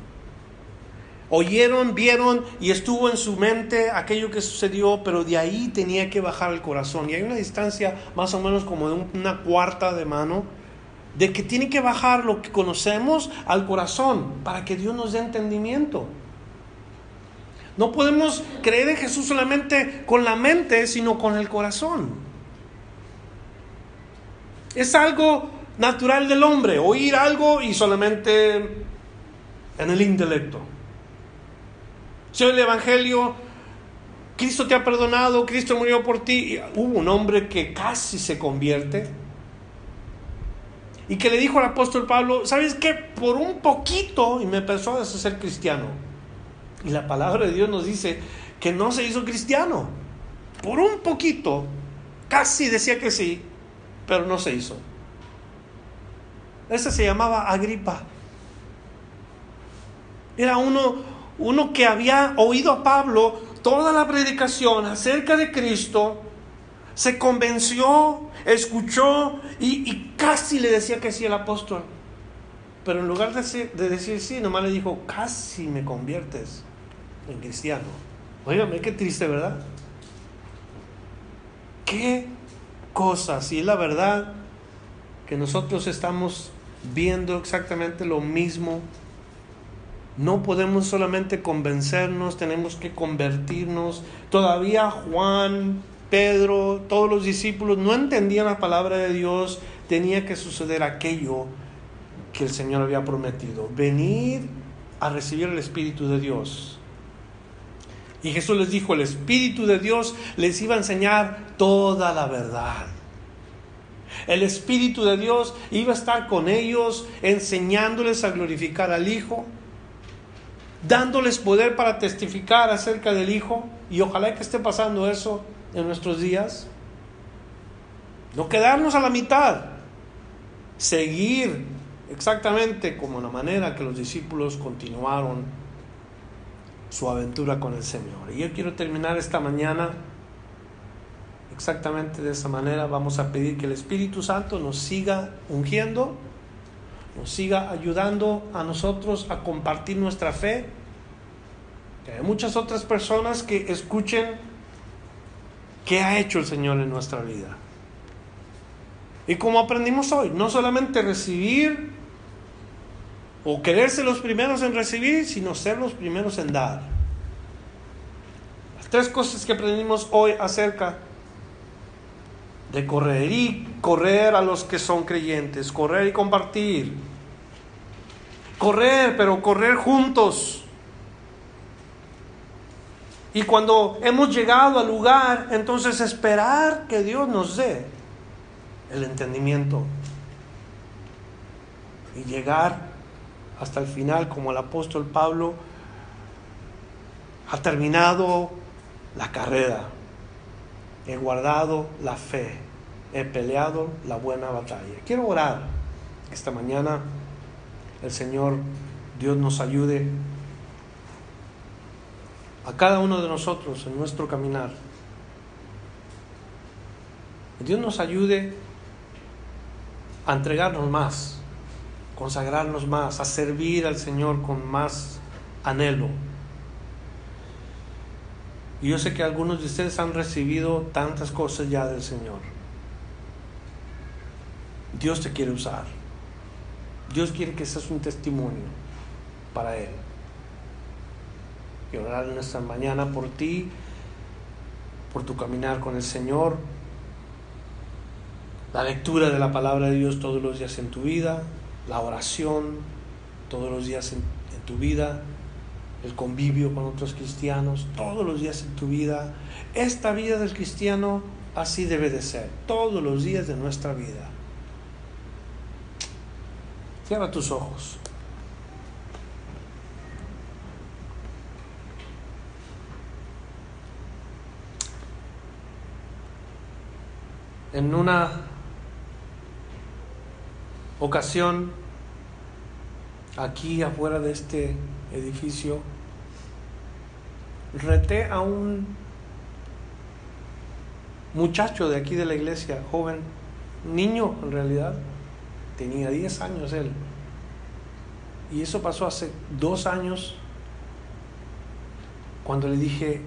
Oyeron, vieron y estuvo en su mente aquello que sucedió, pero de ahí tenía que bajar el corazón. Y hay una distancia más o menos como de una cuarta de mano, de que tiene que bajar lo que conocemos al corazón para que Dios nos dé entendimiento. No podemos creer en Jesús solamente con la mente, sino con el corazón. Es algo natural del hombre, oír algo y solamente en el intelecto. Si el Evangelio, Cristo te ha perdonado, Cristo murió por ti, hubo un hombre que casi se convierte y que le dijo al apóstol Pablo, ¿sabes qué? Por un poquito y me empezó a ser cristiano. Y la palabra de Dios nos dice que no se hizo cristiano. Por un poquito, casi decía que sí, pero no se hizo. Ese se llamaba Agripa. Era uno, uno que había oído a Pablo toda la predicación acerca de Cristo, se convenció, escuchó y, casi le decía que sí el apóstol. Pero en lugar de decir, de decir sí, nomás le dijo, casi me conviertes en cristiano. Óigame, qué triste, ¿verdad? Qué cosas. Y es la verdad que nosotros estamos viendo exactamente lo mismo. No podemos solamente convencernos, tenemos que convertirnos. Todavía Juan, Pedro, todos los discípulos no entendían la palabra de Dios. Tenía que suceder aquello que el Señor había prometido. Venir a recibir el Espíritu de Dios. Y Jesús les dijo, el Espíritu de Dios les iba a enseñar toda la verdad. El Espíritu de Dios iba a estar con ellos, enseñándoles a glorificar al Hijo, dándoles poder para testificar acerca del Hijo. Y ojalá que esté pasando eso en nuestros días. No quedarnos a la mitad, seguir exactamente como la manera que los discípulos continuaron su aventura con el Señor. Y yo quiero terminar esta mañana exactamente de esa manera. Vamos a pedir que el Espíritu Santo nos siga ungiendo, nos siga ayudando a nosotros a compartir nuestra fe. Que hay muchas otras personas que escuchen qué ha hecho el Señor en nuestra vida. Y como aprendimos hoy, no solamente recibir o querer ser los primeros en recibir, sino ser los primeros en dar. Las tres cosas que aprendimos hoy acerca de correr y correr a los que son creyentes, correr y compartir. Correr, pero correr juntos. Y cuando hemos llegado al lugar, entonces esperar que Dios nos dé el entendimiento y llegar hasta el final como el apóstol Pablo ha terminado la carrera, he guardado la fe, he peleado la buena batalla. Quiero orar esta mañana, el Señor Dios nos ayude a cada uno de nosotros en nuestro caminar. Dios nos ayude a entregarnos más, consagrarnos más, a servir al Señor con más anhelo. Y yo sé que algunos de ustedes han recibido tantas cosas ya del Señor. Dios te quiere usar. Dios quiere que seas un testimonio para Él. Y orar en esta mañana por ti, por tu caminar con el Señor, la lectura de la palabra de Dios todos los días en tu vida, la oración todos los días en, tu vida, el convivio con otros cristianos todos los días en tu vida. Esta vida del cristiano así debe de ser, todos los días de nuestra vida. Cierra tus ojos. En una ocasión, aquí afuera de este edificio, reté a un muchacho de aquí de la iglesia, joven, niño en realidad, tenía 10 años él. Y eso pasó hace dos años, cuando le dije,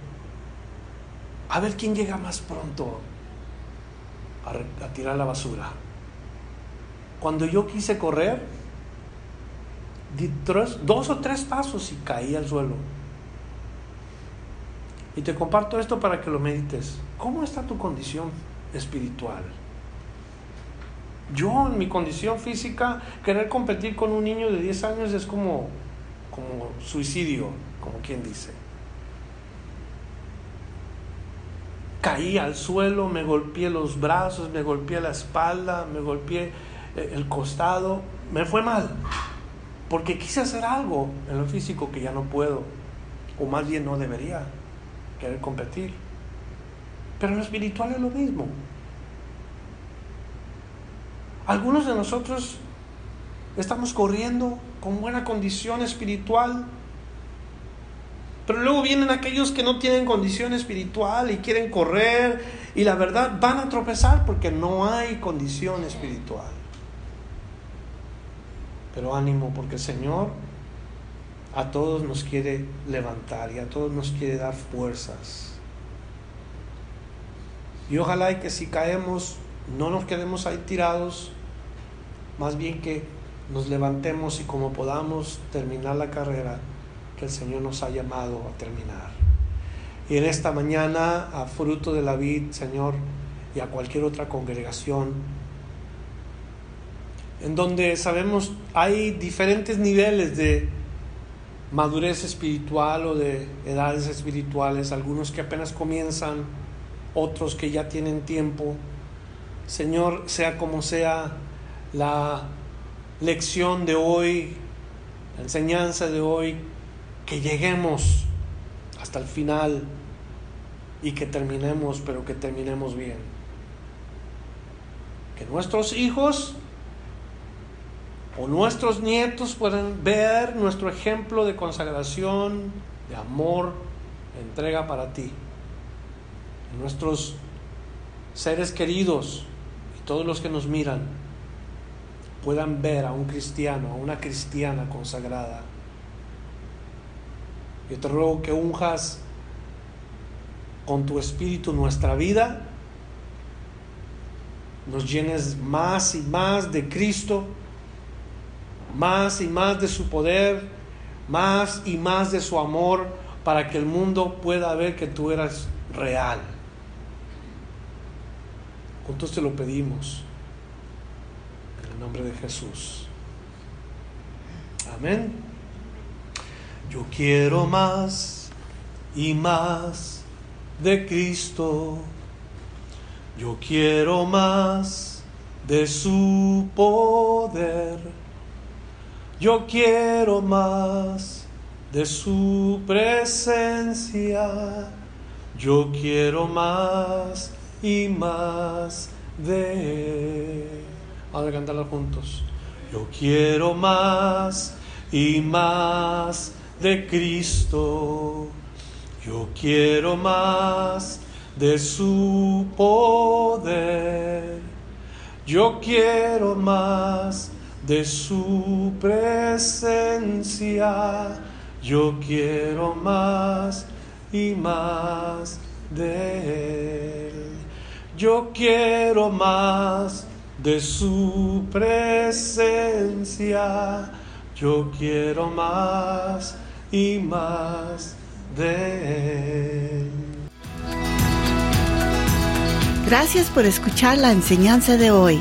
a ver quién llega más pronto a, a tirar la basura. Cuando yo quise correr, di dos o tres pasos y caí al suelo. Y te comparto esto para que lo medites. ¿Cómo está tu condición espiritual? Yo en mi condición física, querer competir con un niño de 10 años es como, como suicidio, como quien dice. Caí al suelo, me golpeé los brazos, me golpeé la espalda, me golpeé el costado, me fue mal, porque quise hacer algo en lo físico que ya no puedo, o más bien no debería querer competir. Pero en lo espiritual es lo mismo. Algunos de nosotros estamos corriendo con buena condición espiritual, pero luego vienen aquellos que no tienen condición espiritual y quieren correr y la verdad van a tropezar porque no hay condición espiritual. Pero ánimo, porque el Señor a todos nos quiere levantar y a todos nos quiere dar fuerzas. Y ojalá que si caemos no nos quedemos ahí tirados, más bien que nos levantemos y como podamos terminar la carrera que el Señor nos ha llamado a terminar. Y en esta mañana, a fruto de la vid, Señor, y a cualquier otra congregación, en donde sabemos hay diferentes niveles de madurez espiritual o de edades espirituales, algunos que apenas comienzan, otros que ya tienen tiempo. Señor, sea como sea la lección de hoy, la enseñanza de hoy, que lleguemos hasta el final y que terminemos, pero que terminemos bien. Que nuestros hijos o nuestros nietos pueden ver nuestro ejemplo de consagración, de amor, de entrega para ti. Nuestros seres queridos y todos los que nos miran puedan ver a un cristiano, a una cristiana consagrada. Yo te ruego que unjas con tu espíritu nuestra vida, nos llenes más y más de Cristo, más y más de su poder, más y más de su amor, para que el mundo pueda ver que tú eras real. Juntos te lo pedimos. En el nombre de Jesús. Amén. Yo quiero más y más de Cristo. Yo quiero más de su poder. Yo quiero más de su presencia. Yo quiero más y más de Él. Vamos a cantarla juntos. Yo quiero más y más de Cristo. Yo quiero más de su poder. Yo quiero más de su presencia. Yo quiero más y más de Él. Yo quiero más de su presencia. Yo quiero más y más de Él. Gracias por escuchar la enseñanza de hoy.